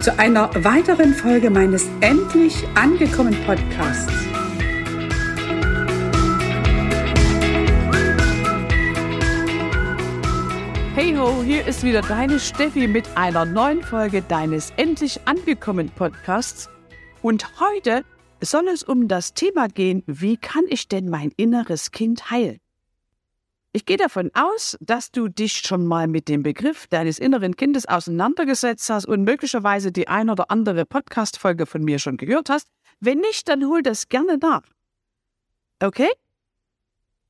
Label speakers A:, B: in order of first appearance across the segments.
A: zu einer weiteren Folge meines Endlich angekommen Podcasts. Hey ho, hier ist wieder deine Steffi mit einer neuen Folge deines Endlich angekommen Podcasts. Und heute soll es um das Thema gehen, wie kann ich denn mein inneres Kind heilen? Ich gehe davon aus, dass du dich schon mal mit dem Begriff deines inneren Kindes auseinandergesetzt hast und möglicherweise die ein oder andere Podcast-Folge von mir schon gehört hast. Wenn nicht, dann hol das gerne nach. Okay?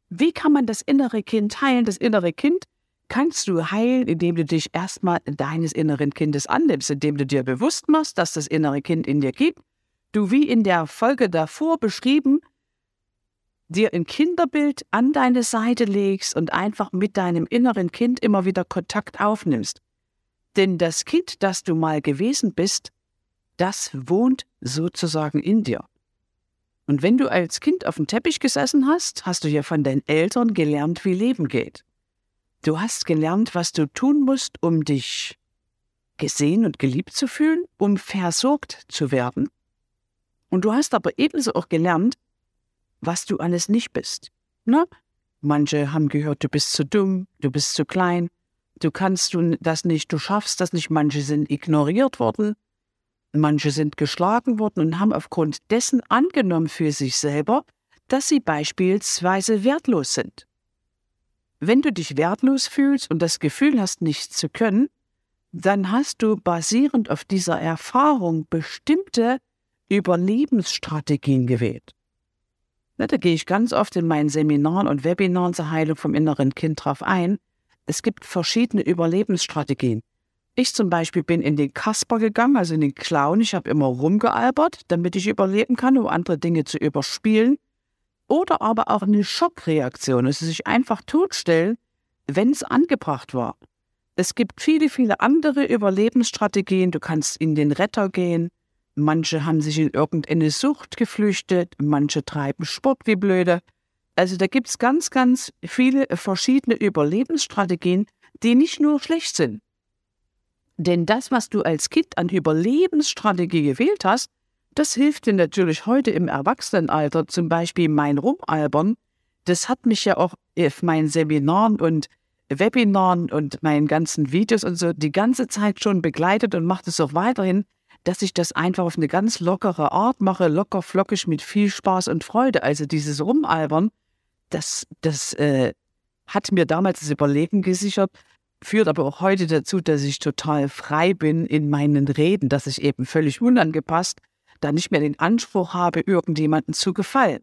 A: Wie kann man das innere Kind heilen? Das innere Kind kannst du heilen, indem du dich erstmal deines inneren Kindes annimmst, indem du dir bewusst machst, dass das innere Kind in dir gibt. Du, wie in der Folge davor beschrieben, dir ein Kinderbild an deine Seite legst und einfach mit deinem inneren Kind immer wieder Kontakt aufnimmst. Denn das Kind, das du mal gewesen bist, das wohnt sozusagen in dir. Und wenn du als Kind auf dem Teppich gesessen hast, hast du ja von deinen Eltern gelernt, wie Leben geht. Du hast gelernt, was du tun musst, um dich gesehen und geliebt zu fühlen, um versorgt zu werden. Und du hast aber ebenso auch gelernt, was du alles nicht bist. Na? Manche haben gehört, du bist zu dumm, du bist zu klein, du kannst du das nicht, du schaffst das nicht. Manche sind ignoriert worden, manche sind geschlagen worden und haben aufgrund dessen angenommen für sich selber, dass sie beispielsweise wertlos sind. Wenn du dich wertlos fühlst und das Gefühl hast, nichts zu können, dann hast du basierend auf dieser Erfahrung bestimmte Überlebensstrategien gewählt. Da gehe ich ganz oft in meinen Seminaren und Webinaren zur Heilung vom inneren Kind drauf ein. Es gibt verschiedene Überlebensstrategien. Ich zum Beispiel bin in den Kasper gegangen, also in den Clown. Ich habe immer rumgealbert, damit ich überleben kann, um andere Dinge zu überspielen. Oder aber auch eine Schockreaktion, also sich einfach totstellen, wenn es angebracht war. Es gibt viele, viele andere Überlebensstrategien. Du kannst in den Retter gehen, Manche haben sich in irgendeine Sucht geflüchtet, manche treiben Sport wie blöde. Also da gibt es ganz, ganz viele verschiedene Überlebensstrategien, die nicht nur schlecht sind. Denn das, was du als Kind an Überlebensstrategie gewählt hast, das hilft dir natürlich heute im Erwachsenenalter, zum Beispiel mein Rumalbern. Das hat mich ja auch auf meinen Seminaren und Webinaren und meinen ganzen Videos und so die ganze Zeit schon begleitet und macht es auch weiterhin dass ich das einfach auf eine ganz lockere Art mache, locker flockig mit viel Spaß und Freude. Also dieses Rumalbern, das, das äh, hat mir damals das Überleben gesichert, führt aber auch heute dazu, dass ich total frei bin in meinen Reden, dass ich eben völlig unangepasst da nicht mehr den Anspruch habe, irgendjemandem zu gefallen.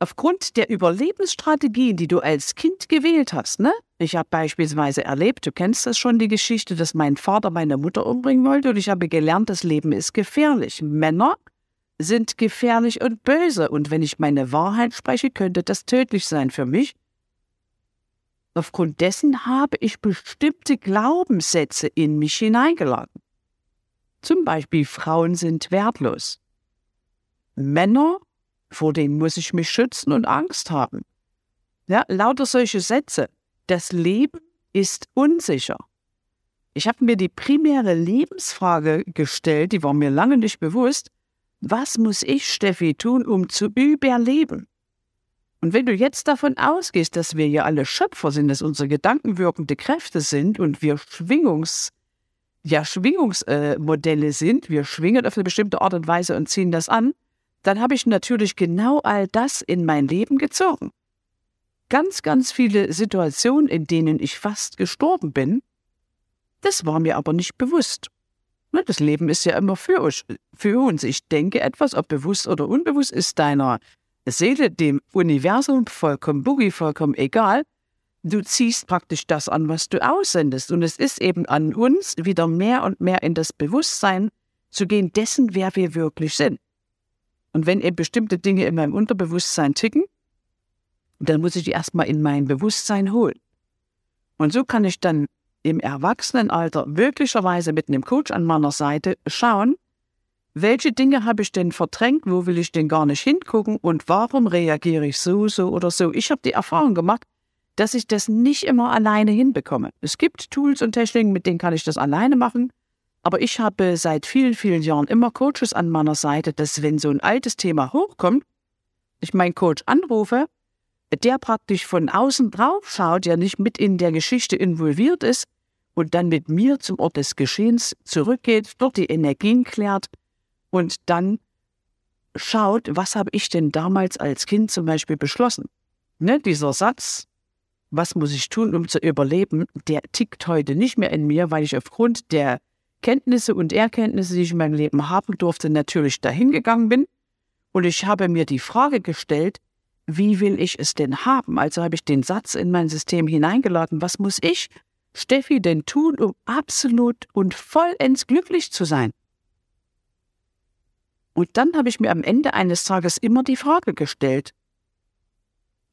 A: Aufgrund der Überlebensstrategien, die du als Kind gewählt hast, ne? Ich habe beispielsweise erlebt, du kennst das schon, die Geschichte, dass mein Vater meine Mutter umbringen wollte und ich habe gelernt, das Leben ist gefährlich. Männer sind gefährlich und böse, und wenn ich meine Wahrheit spreche, könnte das tödlich sein für mich. Aufgrund dessen habe ich bestimmte Glaubenssätze in mich hineingeladen. Zum Beispiel Frauen sind wertlos. Männer, vor denen muss ich mich schützen und Angst haben. Ja, lauter solche Sätze. Das Leben ist unsicher. Ich habe mir die primäre Lebensfrage gestellt, die war mir lange nicht bewusst. Was muss ich, Steffi, tun, um zu überleben? Und wenn du jetzt davon ausgehst, dass wir ja alle Schöpfer sind, dass unsere Gedanken wirkende Kräfte sind und wir Schwingungs, ja, Schwingungsmodelle äh, sind, wir schwingen auf eine bestimmte Art und Weise und ziehen das an, dann habe ich natürlich genau all das in mein Leben gezogen. Ganz, ganz viele Situationen, in denen ich fast gestorben bin, das war mir aber nicht bewusst. Ne, das Leben ist ja immer für uns. Für uns. Ich denke etwas, ob bewusst oder unbewusst, ist deiner Seele, dem Universum vollkommen boogie, vollkommen egal. Du ziehst praktisch das an, was du aussendest. Und es ist eben an uns, wieder mehr und mehr in das Bewusstsein zu gehen, dessen, wer wir wirklich sind. Und wenn eben bestimmte Dinge in meinem Unterbewusstsein ticken, dann muss ich die erstmal in mein Bewusstsein holen. Und so kann ich dann im Erwachsenenalter möglicherweise mit einem Coach an meiner Seite schauen, welche Dinge habe ich denn verdrängt, wo will ich denn gar nicht hingucken und warum reagiere ich so, so oder so. Ich habe die Erfahrung gemacht, dass ich das nicht immer alleine hinbekomme. Es gibt Tools und Techniken, mit denen kann ich das alleine machen, aber ich habe seit vielen, vielen Jahren immer Coaches an meiner Seite, dass wenn so ein altes Thema hochkommt, ich meinen Coach anrufe der praktisch von außen drauf schaut, der nicht mit in der Geschichte involviert ist und dann mit mir zum Ort des Geschehens zurückgeht, dort die Energien klärt und dann schaut, was habe ich denn damals als Kind zum Beispiel beschlossen. Ne, dieser Satz, was muss ich tun, um zu überleben, der tickt heute nicht mehr in mir, weil ich aufgrund der Kenntnisse und Erkenntnisse, die ich in meinem Leben haben durfte, natürlich dahin gegangen bin. Und ich habe mir die Frage gestellt, wie will ich es denn haben? Also habe ich den Satz in mein System hineingeladen, was muss ich, Steffi, denn tun, um absolut und vollends glücklich zu sein? Und dann habe ich mir am Ende eines Tages immer die Frage gestellt,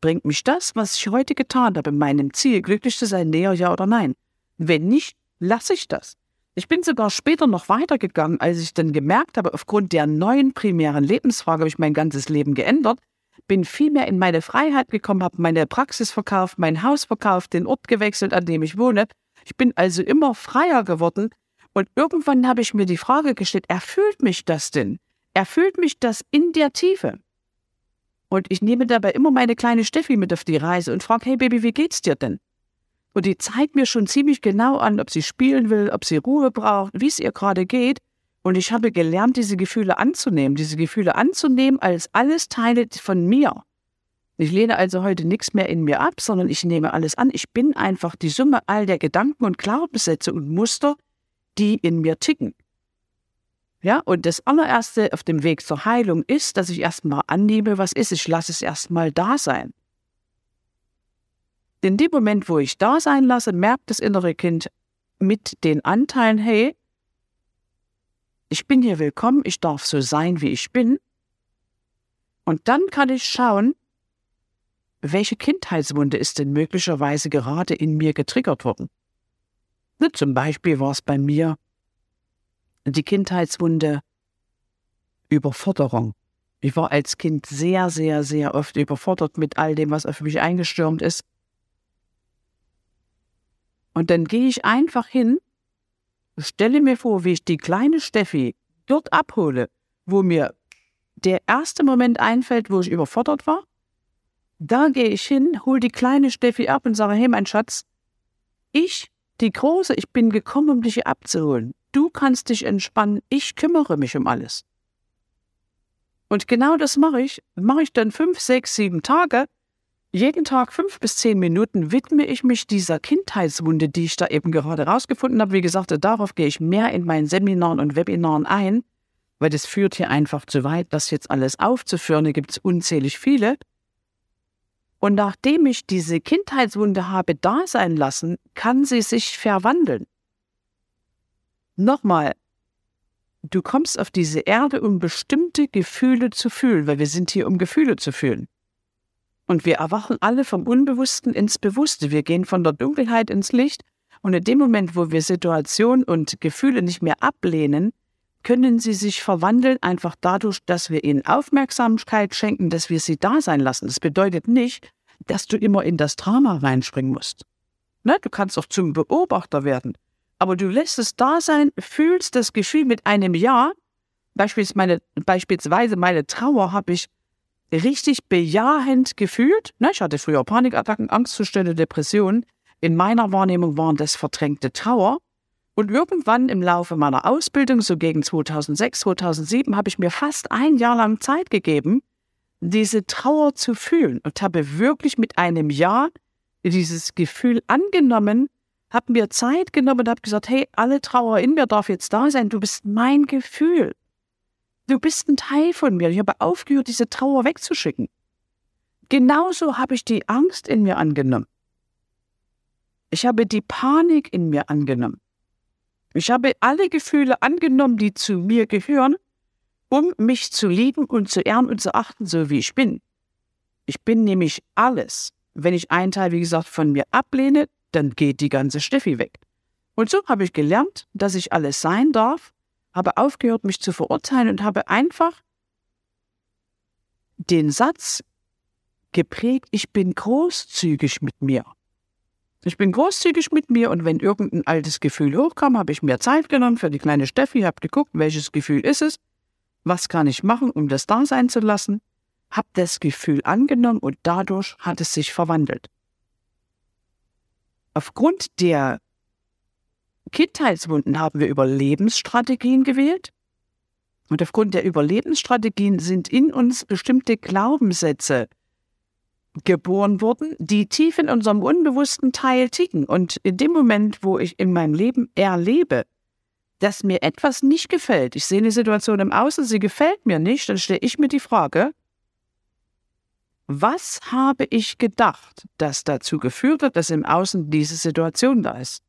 A: bringt mich das, was ich heute getan habe, meinem Ziel, glücklich zu sein, näher, ja oder nein? Wenn nicht, lasse ich das. Ich bin sogar später noch weitergegangen, als ich dann gemerkt habe, aufgrund der neuen primären Lebensfrage habe ich mein ganzes Leben geändert bin viel mehr in meine Freiheit gekommen, habe meine Praxis verkauft, mein Haus verkauft, den Ort gewechselt, an dem ich wohne. Ich bin also immer freier geworden. Und irgendwann habe ich mir die Frage gestellt, erfüllt mich das denn? Erfüllt mich das in der Tiefe? Und ich nehme dabei immer meine kleine Steffi mit auf die Reise und frage, hey Baby, wie geht's dir denn? Und die zeigt mir schon ziemlich genau an, ob sie spielen will, ob sie Ruhe braucht, wie es ihr gerade geht. Und ich habe gelernt, diese Gefühle anzunehmen, diese Gefühle anzunehmen als alles Teile von mir. Ich lehne also heute nichts mehr in mir ab, sondern ich nehme alles an. Ich bin einfach die Summe all der Gedanken und Glaubenssätze und Muster, die in mir ticken. Ja, und das allererste auf dem Weg zur Heilung ist, dass ich erstmal annehme, was ist. Ich lasse es erstmal da sein. In dem Moment, wo ich da sein lasse, merkt das innere Kind mit den Anteilen, hey, ich bin hier willkommen, ich darf so sein, wie ich bin. Und dann kann ich schauen, welche Kindheitswunde ist denn möglicherweise gerade in mir getriggert worden. Ne, zum Beispiel war es bei mir die Kindheitswunde Überforderung. Ich war als Kind sehr, sehr, sehr oft überfordert mit all dem, was auf mich eingestürmt ist. Und dann gehe ich einfach hin Stelle mir vor, wie ich die kleine Steffi dort abhole, wo mir der erste Moment einfällt, wo ich überfordert war. Da gehe ich hin, hole die kleine Steffi ab und sage, hey mein Schatz, ich, die Große, ich bin gekommen, um dich abzuholen. Du kannst dich entspannen, ich kümmere mich um alles. Und genau das mache ich. Mache ich dann fünf, sechs, sieben Tage jeden Tag fünf bis zehn Minuten widme ich mich dieser Kindheitswunde, die ich da eben gerade rausgefunden habe. Wie gesagt, darauf gehe ich mehr in meinen Seminaren und Webinaren ein, weil das führt hier einfach zu weit, das jetzt alles aufzuführen. Da gibt es unzählig viele. Und nachdem ich diese Kindheitswunde habe da sein lassen, kann sie sich verwandeln. Nochmal, du kommst auf diese Erde, um bestimmte Gefühle zu fühlen, weil wir sind hier, um Gefühle zu fühlen. Und wir erwachen alle vom Unbewussten ins Bewusste. Wir gehen von der Dunkelheit ins Licht. Und in dem Moment, wo wir Situationen und Gefühle nicht mehr ablehnen, können sie sich verwandeln, einfach dadurch, dass wir ihnen Aufmerksamkeit schenken, dass wir sie da sein lassen. Das bedeutet nicht, dass du immer in das Drama reinspringen musst. Ne? Du kannst auch zum Beobachter werden. Aber du lässt es da sein, fühlst das Gefühl mit einem Ja. Beispielsweise meine, beispielsweise meine Trauer habe ich richtig bejahend gefühlt. Ne? Ich hatte früher Panikattacken, Angstzustände, Depressionen. In meiner Wahrnehmung waren das verdrängte Trauer. Und irgendwann im Laufe meiner Ausbildung, so gegen 2006, 2007, habe ich mir fast ein Jahr lang Zeit gegeben, diese Trauer zu fühlen und habe wirklich mit einem Ja dieses Gefühl angenommen, habe mir Zeit genommen und habe gesagt, hey, alle Trauer in mir darf jetzt da sein, du bist mein Gefühl. Du bist ein Teil von mir. Ich habe aufgehört, diese Trauer wegzuschicken. Genauso habe ich die Angst in mir angenommen. Ich habe die Panik in mir angenommen. Ich habe alle Gefühle angenommen, die zu mir gehören, um mich zu lieben und zu ehren und zu achten, so wie ich bin. Ich bin nämlich alles. Wenn ich einen Teil, wie gesagt, von mir ablehne, dann geht die ganze Steffi weg. Und so habe ich gelernt, dass ich alles sein darf, habe aufgehört, mich zu verurteilen und habe einfach den Satz geprägt, ich bin großzügig mit mir. Ich bin großzügig mit mir und wenn irgendein altes Gefühl hochkam, habe ich mir Zeit genommen für die kleine Steffi, habe geguckt, welches Gefühl ist es, was kann ich machen, um das da sein zu lassen, habe das Gefühl angenommen und dadurch hat es sich verwandelt. Aufgrund der Kindheitswunden haben wir Überlebensstrategien gewählt. Und aufgrund der Überlebensstrategien sind in uns bestimmte Glaubenssätze geboren wurden, die tief in unserem unbewussten Teil ticken. Und in dem Moment, wo ich in meinem Leben erlebe, dass mir etwas nicht gefällt, ich sehe eine Situation im Außen, sie gefällt mir nicht, dann stelle ich mir die Frage, was habe ich gedacht, das dazu geführt hat, dass im Außen diese Situation da ist?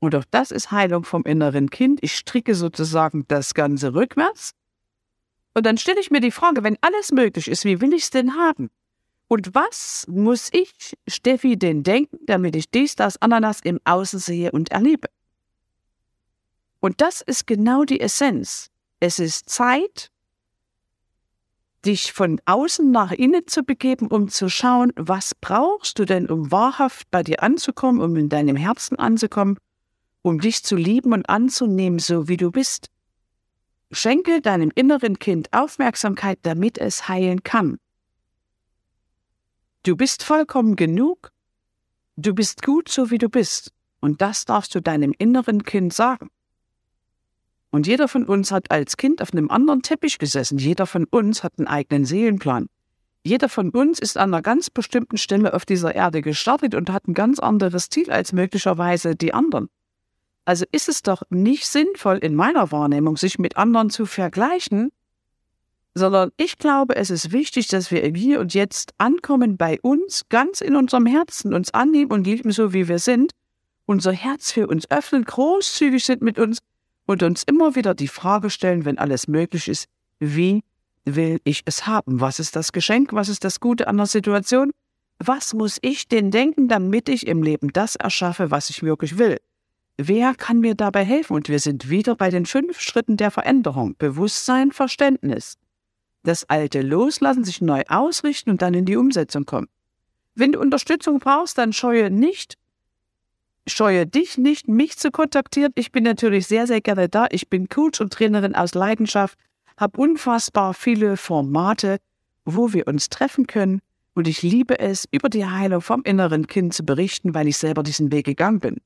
A: Und auch das ist Heilung vom inneren Kind. Ich stricke sozusagen das Ganze rückwärts. Und dann stelle ich mir die Frage, wenn alles möglich ist, wie will ich es denn haben? Und was muss ich, Steffi, denn denken, damit ich dies, das, Ananas im Außen sehe und erlebe? Und das ist genau die Essenz. Es ist Zeit, dich von außen nach innen zu begeben, um zu schauen, was brauchst du denn, um wahrhaft bei dir anzukommen, um in deinem Herzen anzukommen, um dich zu lieben und anzunehmen, so wie du bist. Schenke deinem inneren Kind Aufmerksamkeit, damit es heilen kann. Du bist vollkommen genug. Du bist gut, so wie du bist. Und das darfst du deinem inneren Kind sagen. Und jeder von uns hat als Kind auf einem anderen Teppich gesessen. Jeder von uns hat einen eigenen Seelenplan. Jeder von uns ist an einer ganz bestimmten Stelle auf dieser Erde gestartet und hat ein ganz anderes Ziel als möglicherweise die anderen. Also ist es doch nicht sinnvoll in meiner Wahrnehmung, sich mit anderen zu vergleichen, sondern ich glaube, es ist wichtig, dass wir im Hier und Jetzt ankommen bei uns, ganz in unserem Herzen, uns annehmen und lieben, so wie wir sind, unser Herz für uns öffnen, großzügig sind mit uns und uns immer wieder die Frage stellen, wenn alles möglich ist, wie will ich es haben? Was ist das Geschenk? Was ist das Gute an der Situation? Was muss ich denn denken, damit ich im Leben das erschaffe, was ich wirklich will? Wer kann mir dabei helfen? Und wir sind wieder bei den fünf Schritten der Veränderung. Bewusstsein, Verständnis, das Alte loslassen, sich neu ausrichten und dann in die Umsetzung kommen. Wenn du Unterstützung brauchst, dann scheue nicht, scheue dich nicht, mich zu kontaktieren. Ich bin natürlich sehr, sehr gerne da. Ich bin Coach und Trainerin aus Leidenschaft, habe unfassbar viele Formate, wo wir uns treffen können. Und ich liebe es, über die Heilung vom inneren Kind zu berichten, weil ich selber diesen Weg gegangen bin.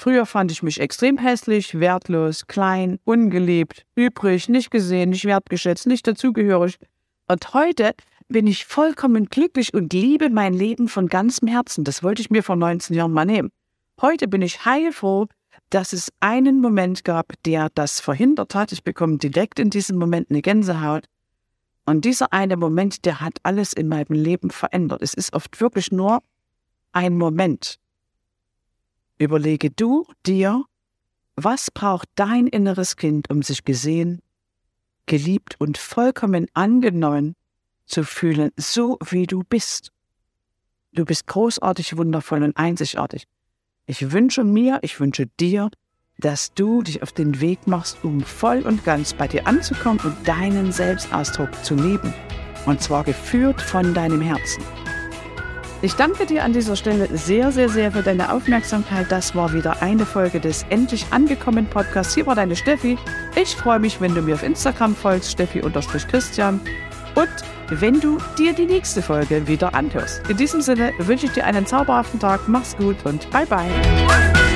A: Früher fand ich mich extrem hässlich, wertlos, klein, ungeliebt, übrig, nicht gesehen, nicht wertgeschätzt, nicht dazugehörig. Und heute bin ich vollkommen glücklich und liebe mein Leben von ganzem Herzen. Das wollte ich mir vor 19 Jahren mal nehmen. Heute bin ich heilfroh, dass es einen Moment gab, der das verhindert hat. Ich bekomme direkt in diesem Moment eine Gänsehaut. Und dieser eine Moment, der hat alles in meinem Leben verändert. Es ist oft wirklich nur ein Moment. Überlege du dir, Was braucht dein inneres Kind, um sich gesehen, geliebt und vollkommen angenommen zu fühlen, so wie du bist? Du bist großartig, wundervoll und einzigartig. Ich wünsche mir, ich wünsche dir, dass du dich auf den Weg machst, um voll und ganz bei dir anzukommen und deinen Selbstausdruck zu leben. Und zwar geführt von deinem Herzen. Ich danke dir an dieser Stelle sehr, sehr, sehr für deine Aufmerksamkeit. Das war wieder eine Folge des Endlich angekommen Podcasts. Hier war deine Steffi. Ich freue mich, wenn du mir auf Instagram folgst, Steffi-Christian. Und wenn du dir die nächste Folge wieder anhörst. In diesem Sinne wünsche ich dir einen zauberhaften Tag. Mach's gut und bye bye.